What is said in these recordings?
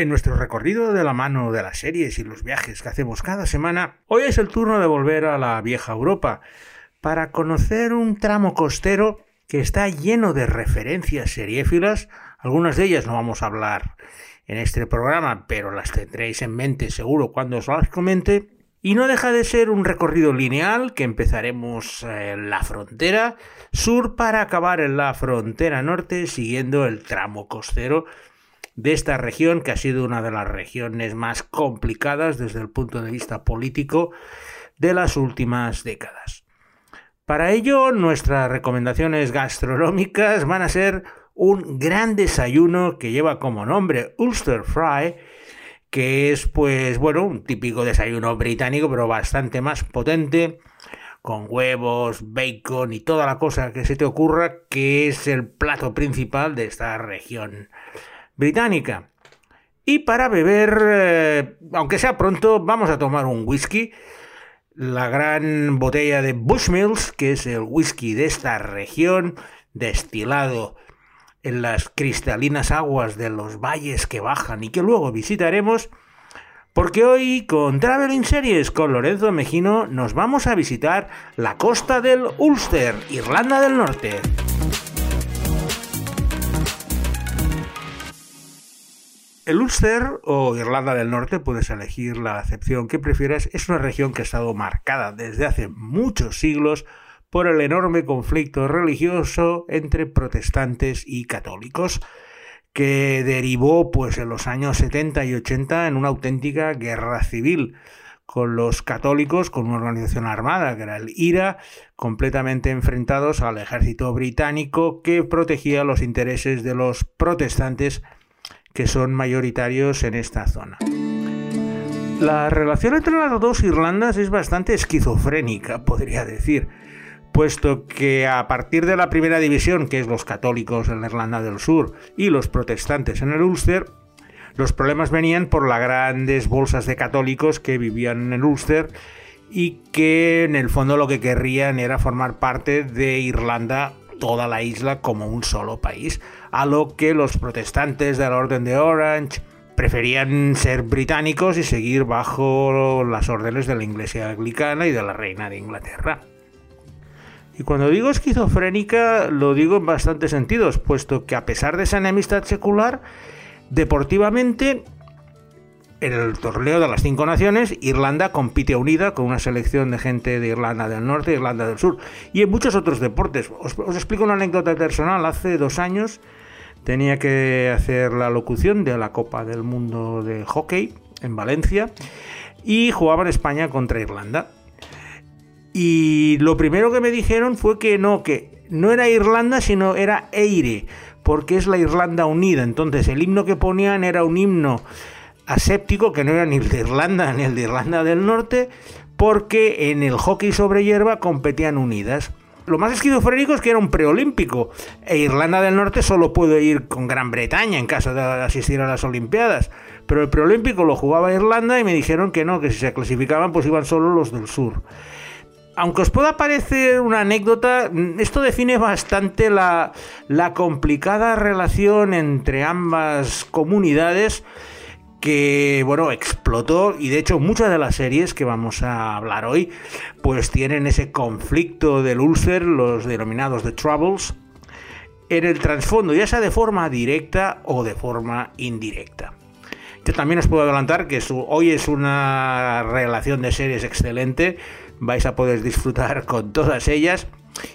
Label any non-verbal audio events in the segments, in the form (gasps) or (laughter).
En nuestro recorrido de la mano de las series y los viajes que hacemos cada semana, hoy es el turno de volver a la vieja Europa para conocer un tramo costero que está lleno de referencias seriéfilas. Algunas de ellas no vamos a hablar en este programa, pero las tendréis en mente seguro cuando os las comente. Y no deja de ser un recorrido lineal que empezaremos en la frontera sur para acabar en la frontera norte siguiendo el tramo costero de esta región, que ha sido una de las regiones más complicadas desde el punto de vista político de las últimas décadas. Para ello, nuestras recomendaciones gastronómicas van a ser un gran desayuno que lleva como nombre Ulster Fry, que es pues bueno, un típico desayuno británico, pero bastante más potente, con huevos, bacon y toda la cosa que se te ocurra, que es el plato principal de esta región británica. Y para beber, eh, aunque sea pronto, vamos a tomar un whisky. La gran botella de Bushmills, que es el whisky de esta región, destilado en las cristalinas aguas de los valles que bajan y que luego visitaremos, porque hoy con Traveling Series con Lorenzo Mejino nos vamos a visitar la costa del Ulster, Irlanda del Norte. El Ulster o Irlanda del Norte, puedes elegir la acepción que prefieras, es una región que ha estado marcada desde hace muchos siglos por el enorme conflicto religioso entre protestantes y católicos, que derivó pues en los años 70 y 80 en una auténtica guerra civil con los católicos, con una organización armada que era el IRA, completamente enfrentados al ejército británico que protegía los intereses de los protestantes que son mayoritarios en esta zona. La relación entre las dos Irlandas es bastante esquizofrénica, podría decir, puesto que a partir de la primera división, que es los católicos en la Irlanda del Sur y los protestantes en el Ulster, los problemas venían por las grandes bolsas de católicos que vivían en el Ulster y que en el fondo lo que querrían era formar parte de Irlanda, toda la isla como un solo país, a lo que los protestantes de la Orden de Orange preferían ser británicos y seguir bajo las órdenes de la Iglesia Anglicana y de la Reina de Inglaterra. Y cuando digo esquizofrénica, lo digo en bastantes sentidos, puesto que a pesar de esa enemistad secular, deportivamente, en el torneo de las cinco naciones, Irlanda compite unida con una selección de gente de Irlanda del Norte y Irlanda del Sur, y en muchos otros deportes. Os, os explico una anécdota personal. Hace dos años tenía que hacer la locución de la Copa del Mundo de Hockey en Valencia y jugaba en España contra Irlanda. Y lo primero que me dijeron fue que no, que no era Irlanda, sino era Eire, porque es la Irlanda unida. Entonces el himno que ponían era un himno aséptico, que no era ni el de Irlanda ni el de Irlanda del Norte, porque en el hockey sobre hierba competían unidas. Lo más esquizofrénico es que era un preolímpico, e Irlanda del Norte solo puede ir con Gran Bretaña en caso de asistir a las Olimpiadas. Pero el preolímpico lo jugaba Irlanda y me dijeron que no, que si se clasificaban pues iban solo los del sur. Aunque os pueda parecer una anécdota, esto define bastante la, complicada relación entre ambas comunidades que bueno explotó y de hecho muchas de las series que vamos a hablar hoy pues tienen ese conflicto del Ulster, los denominados The Troubles, en el trasfondo, ya sea de forma directa o de forma indirecta. Yo también os puedo adelantar que hoy es una relación de series excelente vais a poder disfrutar (laughs) con todas ellas.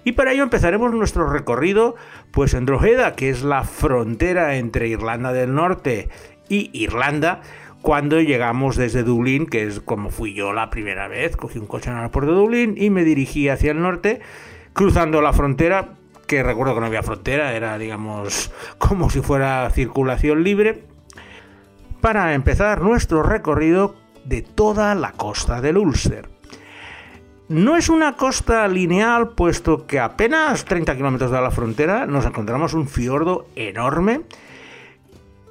Y para ello empezaremos nuestro recorrido pues en Drogheda, que es la frontera entre Irlanda del Norte y Irlanda, cuando llegamos desde Dublín, que es como fui yo la primera vez, cogí un coche en el aeropuerto de Dublín y me dirigí hacia el norte, cruzando la frontera, que recuerdo que no había frontera, era digamos (laughs) como si fuera circulación libre, para empezar nuestro recorrido de toda la costa del Ulster. No es una costa lineal, puesto que apenas 30 kilómetros de la frontera nos encontramos un fiordo enorme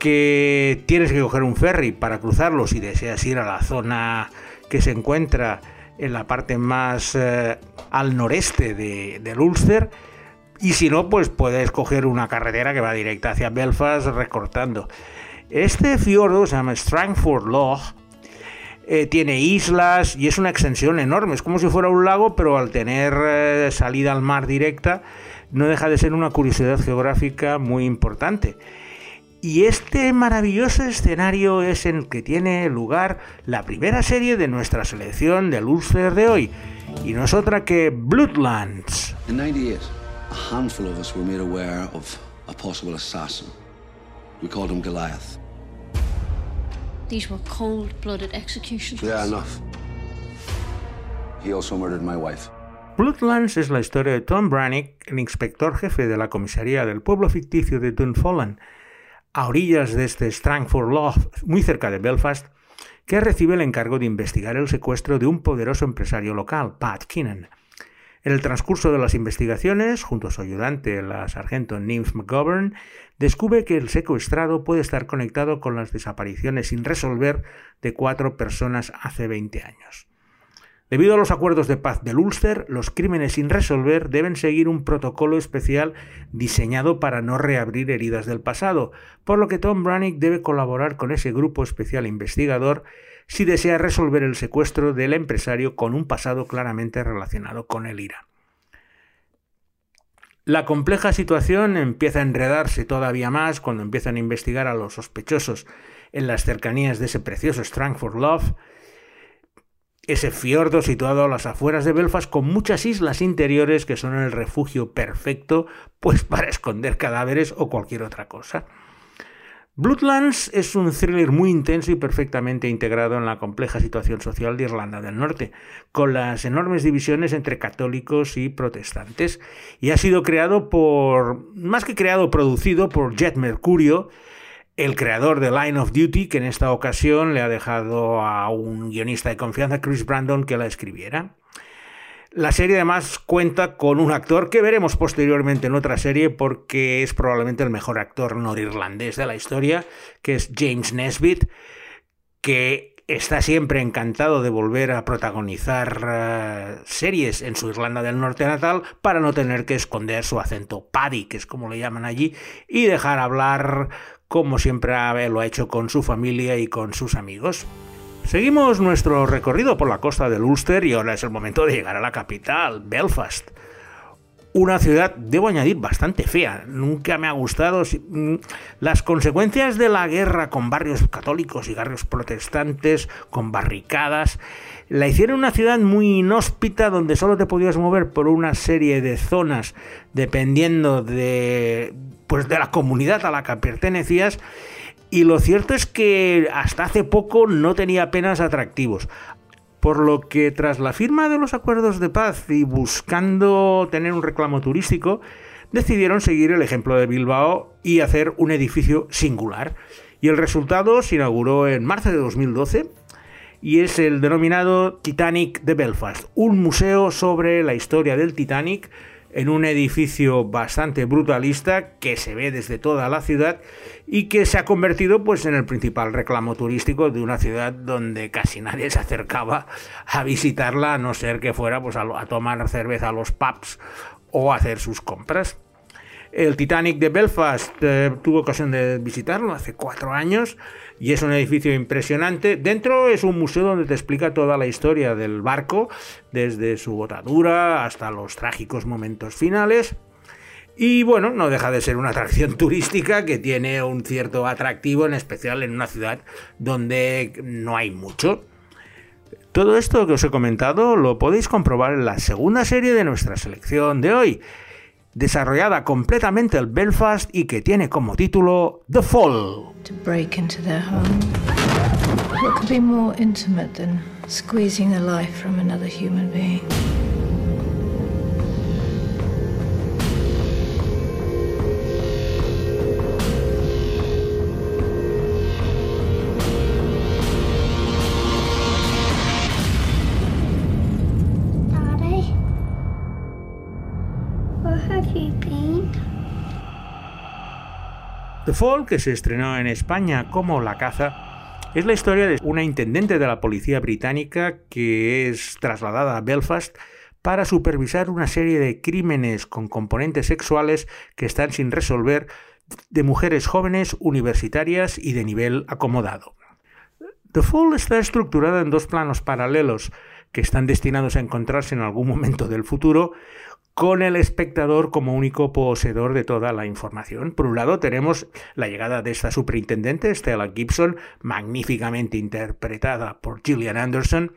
que tienes que coger un ferry para cruzarlo si deseas ir a la zona que se encuentra en la parte más eh, al noreste de, del Ulster. Y si no, pues puedes coger una carretera que va directa hacia Belfast recortando. Este fiordo se llama Strangford Loch, eh, tiene islas y es una extensión enorme, es como si fuera un lago, pero al tener eh, salida al mar directa, no deja de ser una curiosidad geográfica muy importante. Y este maravilloso escenario es en el que tiene lugar la primera serie de nuestra selección del Ulster de hoy, y no es otra que Bloodlands. In 98, a handful of us were made aware of a possible assassin. We called him Goliath. These were cold-blooded executions. Yeah, enough. He also murdered my wife. Bloodlands es la historia de Tom Brannick, el inspector jefe de la comisaría del pueblo ficticio de Dunfollen, a orillas de este Strangford Lough, muy cerca de Belfast, que recibe el encargo de investigar el secuestro de un poderoso empresario local, Pat Keenan. En el transcurso de las investigaciones, junto a su ayudante, la sargento Nymph McGovern, descubre que el secuestrado puede estar conectado con las desapariciones sin resolver de cuatro personas hace 20 años. Debido a los acuerdos de paz del Ulster, los crímenes sin resolver deben seguir un protocolo especial diseñado para no reabrir heridas del pasado, por lo que Tom Brannick debe colaborar con ese grupo especial investigador si desea resolver el secuestro del empresario con un pasado claramente relacionado con el IRA. La compleja situación empieza a enredarse todavía más cuando empiezan a investigar a los sospechosos en las cercanías de ese precioso Strangford Love, ese fiordo situado a las afueras de Belfast con muchas islas interiores que son el refugio perfecto pues (laughs) para esconder cadáveres o cualquier otra cosa. Bloodlands es un thriller muy intenso y perfectamente integrado en la compleja situación social de Irlanda del Norte, con las enormes divisiones entre católicos y protestantes, y ha sido creado por, más que creado, producido por Jet Mercurio, el creador de Line of Duty, que en esta ocasión le ha dejado a un guionista de confianza, Chris Brandon, que la escribiera. La serie además cuenta con un actor que veremos posteriormente en otra serie porque es probablemente el mejor actor norirlandés de la historia, que es James Nesbitt, que está siempre encantado de volver a protagonizar uh, series en su Irlanda del Norte natal para no tener que esconder su acento paddy, que es como le llaman allí, y dejar hablar como siempre lo ha hecho con su familia y con sus amigos. Seguimos nuestro recorrido por la costa del Ulster y ahora es el momento de llegar a la capital, Belfast. Una ciudad, debo añadir, bastante fea. Nunca me ha gustado. Mm, las consecuencias de la guerra con barrios católicos y barrios protestantes, con barricadas, la hicieron una ciudad muy inhóspita donde solo te podías mover por una serie de zonas dependiendo de, pues, de la comunidad a la que pertenecías y lo cierto es que hasta hace poco no tenía apenas atractivos. Por lo que tras la firma de los acuerdos de paz y buscando tener un reclamo turístico, decidieron seguir el ejemplo de Bilbao y hacer un edificio singular. Y el resultado se inauguró en marzo de 2012 y es el denominado Titanic de Belfast, un museo sobre la historia del Titanic en un edificio bastante brutalista que se ve desde toda la ciudad y que se ha convertido pues en el principal reclamo turístico de una ciudad donde casi nadie se acercaba a visitarla a no ser que fuera pues a, tomar cerveza a los pubs o a hacer sus compras. El Titanic de Belfast eh, tuvo ocasión de visitarlo hace cuatro años y es un edificio impresionante. Dentro es un museo donde te explica toda la historia del barco, desde su botadura hasta los trágicos momentos finales. Y bueno, no deja de ser una atracción (laughs) turística que tiene un cierto atractivo, en especial en una ciudad donde no hay mucho. Todo esto que os he comentado lo podéis comprobar en la segunda serie de nuestra selección de hoy, desarrollada completamente en Belfast y que tiene como título The Fall. To break into their home. What could be more intimate than squeezing the life from another human being? Fall, que se estrenó en España como La caza, es la historia de una intendente de la policía británica que es trasladada a Belfast para supervisar una serie de crímenes con componentes sexuales que están sin resolver de mujeres jóvenes, universitarias y de nivel acomodado. The Fall está estructurada en dos planos paralelos que están destinados a encontrarse en algún momento del futuro, con el espectador como único poseedor de toda la información. Por un lado tenemos la llegada de esta superintendente, Stella Gibson, magníficamente interpretada por Gillian Anderson,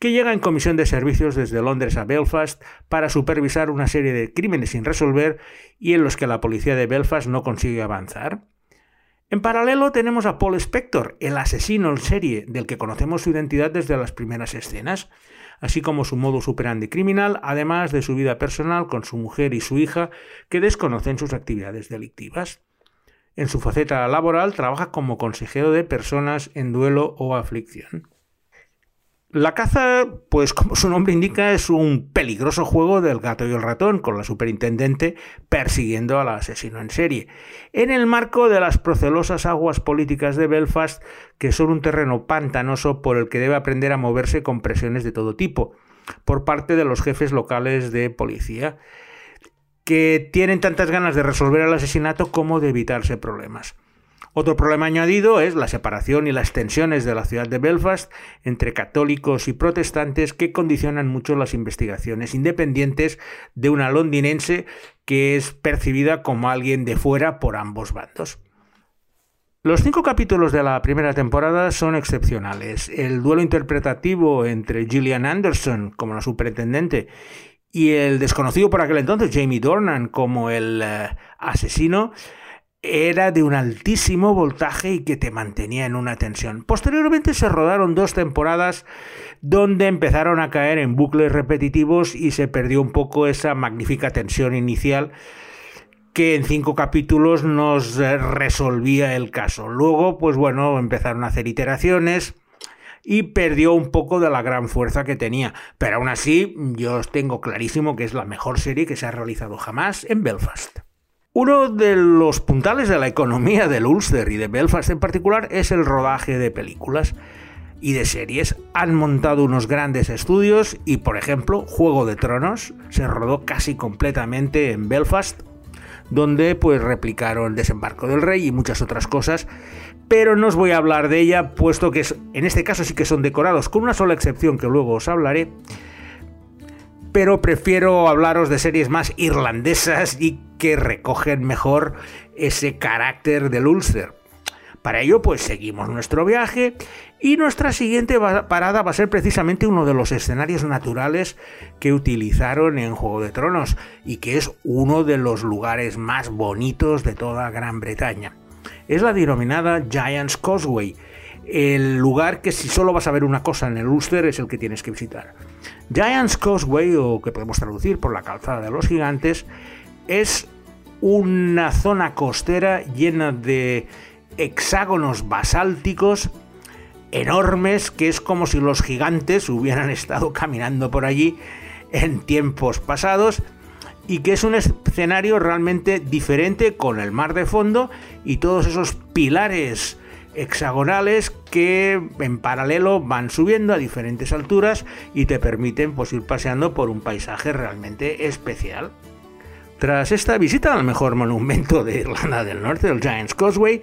que llega en comisión de servicios desde Londres a Belfast para supervisar una serie de crímenes sin resolver y en los que la policía de Belfast no consigue avanzar. En paralelo tenemos a Paul Spector, el asesino en serie del que conocemos su identidad desde las primeras escenas, así como su modo superandi criminal, además de su vida personal con su mujer y su hija, que desconocen sus actividades delictivas. En su faceta laboral trabaja como consejero de personas en duelo o aflicción. La caza, pues como su nombre indica, es un peligroso juego del gato y el ratón, con la superintendente persiguiendo al asesino en serie, en el marco de las procelosas aguas políticas de Belfast, que son un terreno pantanoso por el que debe aprender a moverse con presiones de todo tipo, por parte de los jefes locales de policía, que tienen tantas ganas de resolver el asesinato como de evitarse problemas. Otro problema añadido es la separación y las tensiones de la ciudad de Belfast entre católicos y protestantes que condicionan mucho las investigaciones independientes de una londinense que es percibida como alguien de fuera por ambos bandos. Los cinco capítulos de la primera temporada son excepcionales. El duelo interpretativo entre Gillian Anderson como la superintendente y el desconocido por aquel entonces Jamie Dornan como el eh, asesino era de un altísimo voltaje y que te mantenía en una tensión. Posteriormente se rodaron dos temporadas donde empezaron a caer en bucles repetitivos y se perdió un poco esa magnífica tensión inicial que en cinco capítulos nos resolvía el caso. Luego, pues bueno, empezaron a hacer iteraciones y perdió un poco de la gran fuerza que tenía. Pero aún así, yo tengo clarísimo que es la mejor serie que se ha realizado jamás en Belfast. Uno de los puntales de la economía del Ulster y de Belfast en particular es el rodaje de películas y de series. Han montado unos grandes estudios y, por ejemplo, Juego de Tronos se rodó casi completamente en Belfast, donde pues replicaron Desembarco del Rey y muchas otras cosas, pero no os voy a hablar de ella, puesto que en este caso sí que son decorados, con una sola excepción que luego os hablaré pero prefiero hablaros de series más irlandesas y que recogen mejor ese carácter del Ulster. Para ello, pues seguimos nuestro viaje y nuestra siguiente parada va a ser precisamente uno de los escenarios naturales que utilizaron en Juego de Tronos y que es uno de los lugares más bonitos de toda Gran Bretaña. Es la denominada Giant's Causeway, el lugar que si solo vas a ver una cosa en el Ulster es el que tienes que visitar. Giant's Causeway, o que podemos traducir por la calzada de los gigantes, es una zona costera llena de hexágonos basálticos enormes que es como si los gigantes hubieran (laughs) estado caminando por allí en tiempos pasados y que es un escenario realmente diferente con el mar de fondo y todos esos pilares hexagonales que en paralelo van subiendo a diferentes alturas y te permiten pues, ir paseando por un paisaje realmente especial. Tras esta visita al mejor monumento de Irlanda del Norte, el Giant's Causeway,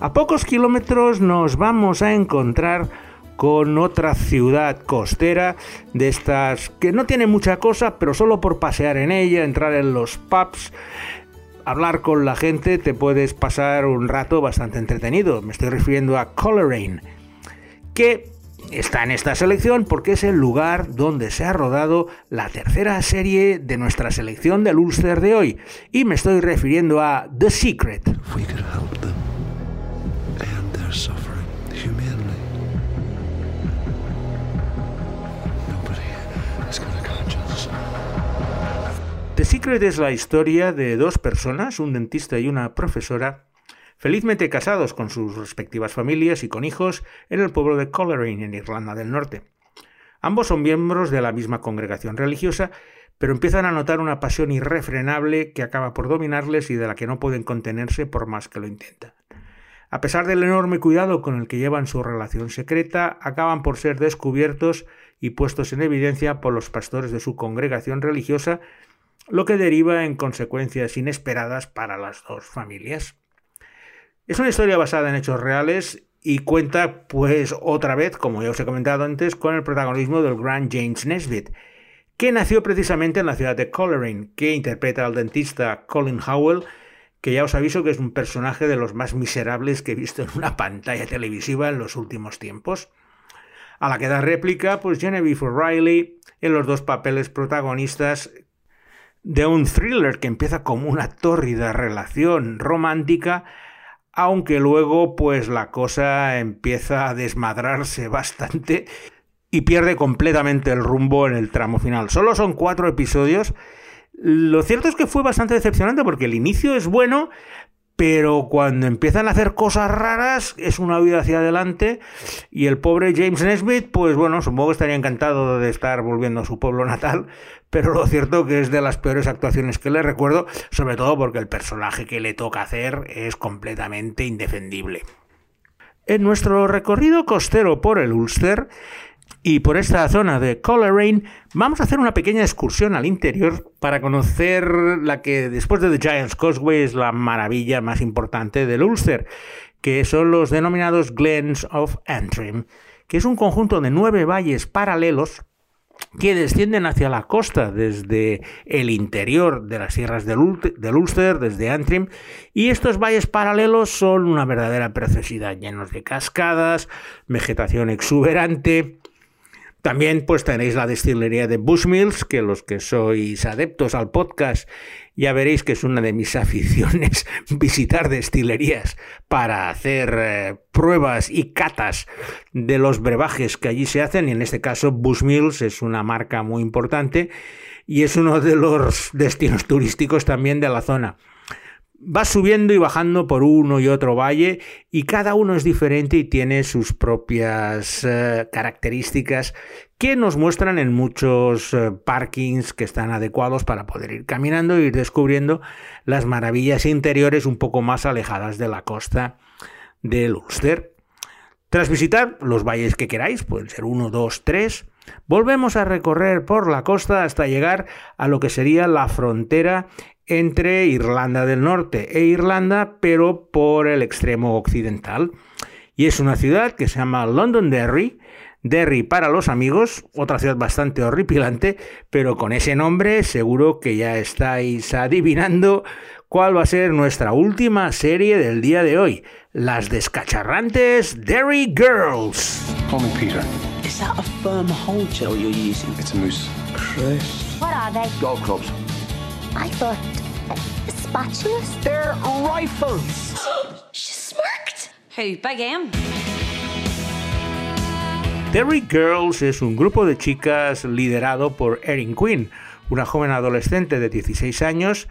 a pocos kilómetros nos vamos a encontrar con otra ciudad costera de estas que no tiene mucha cosa, pero solo por pasear en ella, entrar en los pubs, hablar con la gente te puedes pasar un rato bastante entretenido. Me estoy refiriendo a Coleraine, que está en esta selección porque es el lugar donde se ha rodado la tercera serie de nuestra selección del Ulster de hoy. Y me estoy refiriendo a The Secret. The Secret es la historia de dos personas, un dentista y una profesora, felizmente casados con sus respectivas familias y con hijos en el pueblo de Coleraine, en Irlanda del Norte. Ambos son miembros de la misma congregación religiosa, pero empiezan a notar una pasión irrefrenable que acaba por dominarles y de la que no pueden contenerse por más que lo intentan. A pesar del enorme cuidado con el que llevan su relación secreta, acaban por ser descubiertos y puestos en evidencia por los pastores de su congregación religiosa lo que deriva en consecuencias inesperadas para las dos familias. Es una historia basada en hechos reales y cuenta, pues, otra vez, como ya os he comentado antes, con el protagonismo del gran James Nesbitt, que nació precisamente en la ciudad de Coleraine, que interpreta al dentista Colin Howell, que ya os aviso que es un personaje de los más miserables que he visto en una pantalla televisiva en los últimos tiempos. A la que da réplica, pues Genevieve O'Reilly en los dos papeles protagonistas de un thriller que empieza como una tórrida relación romántica aunque luego pues la cosa empieza a desmadrarse bastante y pierde completamente el rumbo en el tramo final. Solo son cuatro episodios. Lo cierto es que fue bastante decepcionante porque el inicio es bueno, pero cuando empiezan a hacer cosas raras es una vida hacia adelante y el pobre James Nesbitt, pues bueno, supongo que estaría encantado de estar volviendo a su pueblo natal, pero lo cierto que es de las peores actuaciones que le recuerdo, sobre todo porque el personaje que le toca hacer es completamente indefendible. En nuestro recorrido costero por el Ulster, y por esta zona de Coleraine vamos a hacer una pequeña excursión al interior para conocer la que después de The Giant's Causeway es la maravilla más importante del Ulster, que son los denominados Glens of Antrim, que es un conjunto de nueve valles paralelos que descienden hacia la costa desde el interior de las sierras del, Ulster, desde Antrim, y estos valles paralelos son una verdadera preciosidad, llenos de cascadas, vegetación exuberante, también pues tenéis la destilería de Bushmills, que los que sois adeptos al podcast ya veréis que es una de mis (laughs) aficiones visitar destilerías para hacer eh, pruebas y catas de los brebajes que allí se hacen. Y en este caso Bushmills es una marca muy importante y es uno de los destinos turísticos también de la zona vas subiendo y bajando por uno y otro valle y cada uno es diferente y tiene sus propias eh, características que nos muestran en muchos eh, parkings que están adecuados para poder ir caminando e ir descubriendo las maravillas interiores un poco más alejadas de la costa del Ulster. Tras visitar los valles que queráis, pueden ser uno, dos, tres, volvemos a recorrer por la costa hasta llegar a lo que sería la frontera entre Irlanda del Norte e Irlanda, pero por el extremo occidental. Y es una ciudad que se llama Londonderry, Derry para los amigos, otra ciudad bastante horripilante, pero con ese nombre seguro que ya estáis adivinando cuál va a ser nuestra última serie del día de hoy, las descacharrantes Derry Girls. Call me Peter. Is that a firm hold gel you're using? It's a moose. Chris. What are they? Golf clubs. I thought uh, spatulas. They're rifles. (gasps) She smirked. Who? Big M? Derry Girls es un grupo de chicas liderado por Erin Quinn, una joven adolescente de 16 años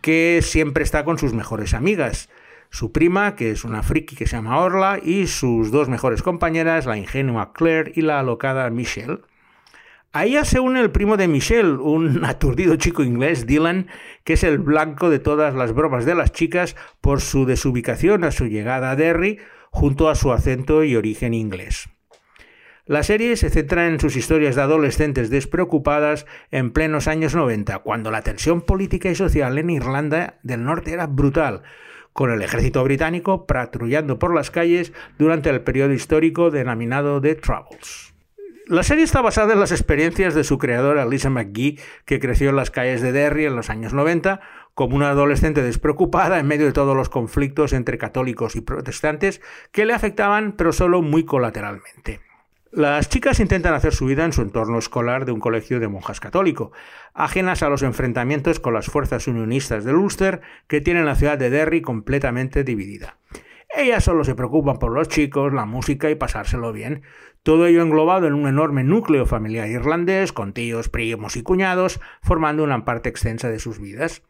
que siempre está con sus mejores amigas. Su prima, que es una friki que se llama Orla, y sus dos mejores compañeras, la ingenua Claire y la alocada Michelle. A se une el primo de Michelle, un (laughs) aturdido chico inglés, Dylan, que es el blanco de todas las bromas de las chicas por su desubicación a su llegada a Derry, junto a su acento y origen inglés. La serie se centra en sus historias de adolescentes despreocupadas en plenos años 90, cuando la tensión política y social en Irlanda del Norte era brutal, con el ejército británico patrullando por las calles durante el periodo histórico denominado The Troubles. La serie está basada en las experiencias de su creadora Lisa McGee, que creció en las calles de Derry en los años 90 como una adolescente despreocupada en medio de todos los conflictos entre católicos y protestantes que le afectaban pero solo muy colateralmente. Las chicas intentan hacer su vida en su entorno escolar de un colegio de monjas católico, ajenas a los enfrentamientos con las fuerzas unionistas del Ulster que tienen la ciudad de Derry completamente dividida. Ellas solo se preocupan por los chicos, la música y pasárselo bien. Todo ello englobado en un enorme núcleo familiar irlandés, con tíos, primos y cuñados, formando una parte extensa de sus vidas.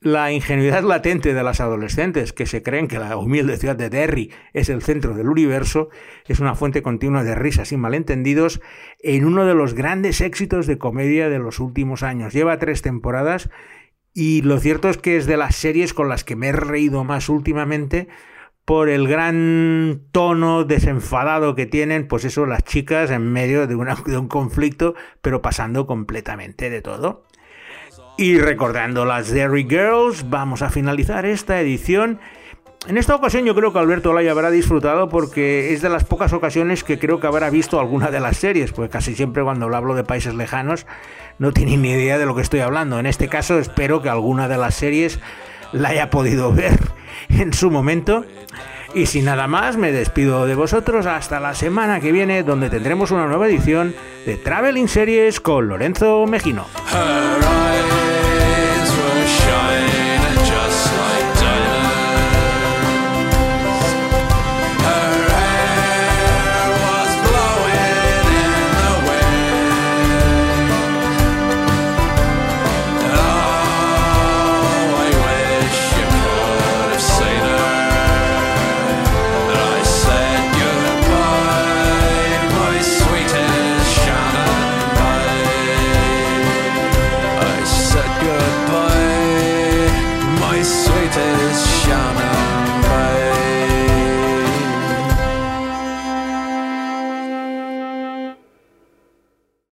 La ingenuidad latente de las adolescentes que se creen que la humilde ciudad de Derry es el centro del universo es una fuente continua de risas y malentendidos en uno de los grandes éxitos de comedia de los últimos años. Lleva tres temporadas y lo cierto es que es de las series con las que me he reído más últimamente por el gran tono desenfadado que tienen, pues eso, las chicas en medio de, (laughs) un conflicto, pero pasando completamente de todo. Y recordando las Derry Girls, vamos a finalizar esta edición En esta ocasión yo creo que Alberto Olaya habrá disfrutado porque es de las pocas ocasiones que creo que habrá visto alguna de las series, pues casi siempre cuando hablo de países lejanos no tiene ni idea de lo que estoy hablando. En este caso espero que alguna de las series la haya podido (laughs) ver en su momento. Y sin nada más, me despido de vosotros hasta la semana que viene, donde tendremos una nueva edición de Traveling Series con Lorenzo Mejino.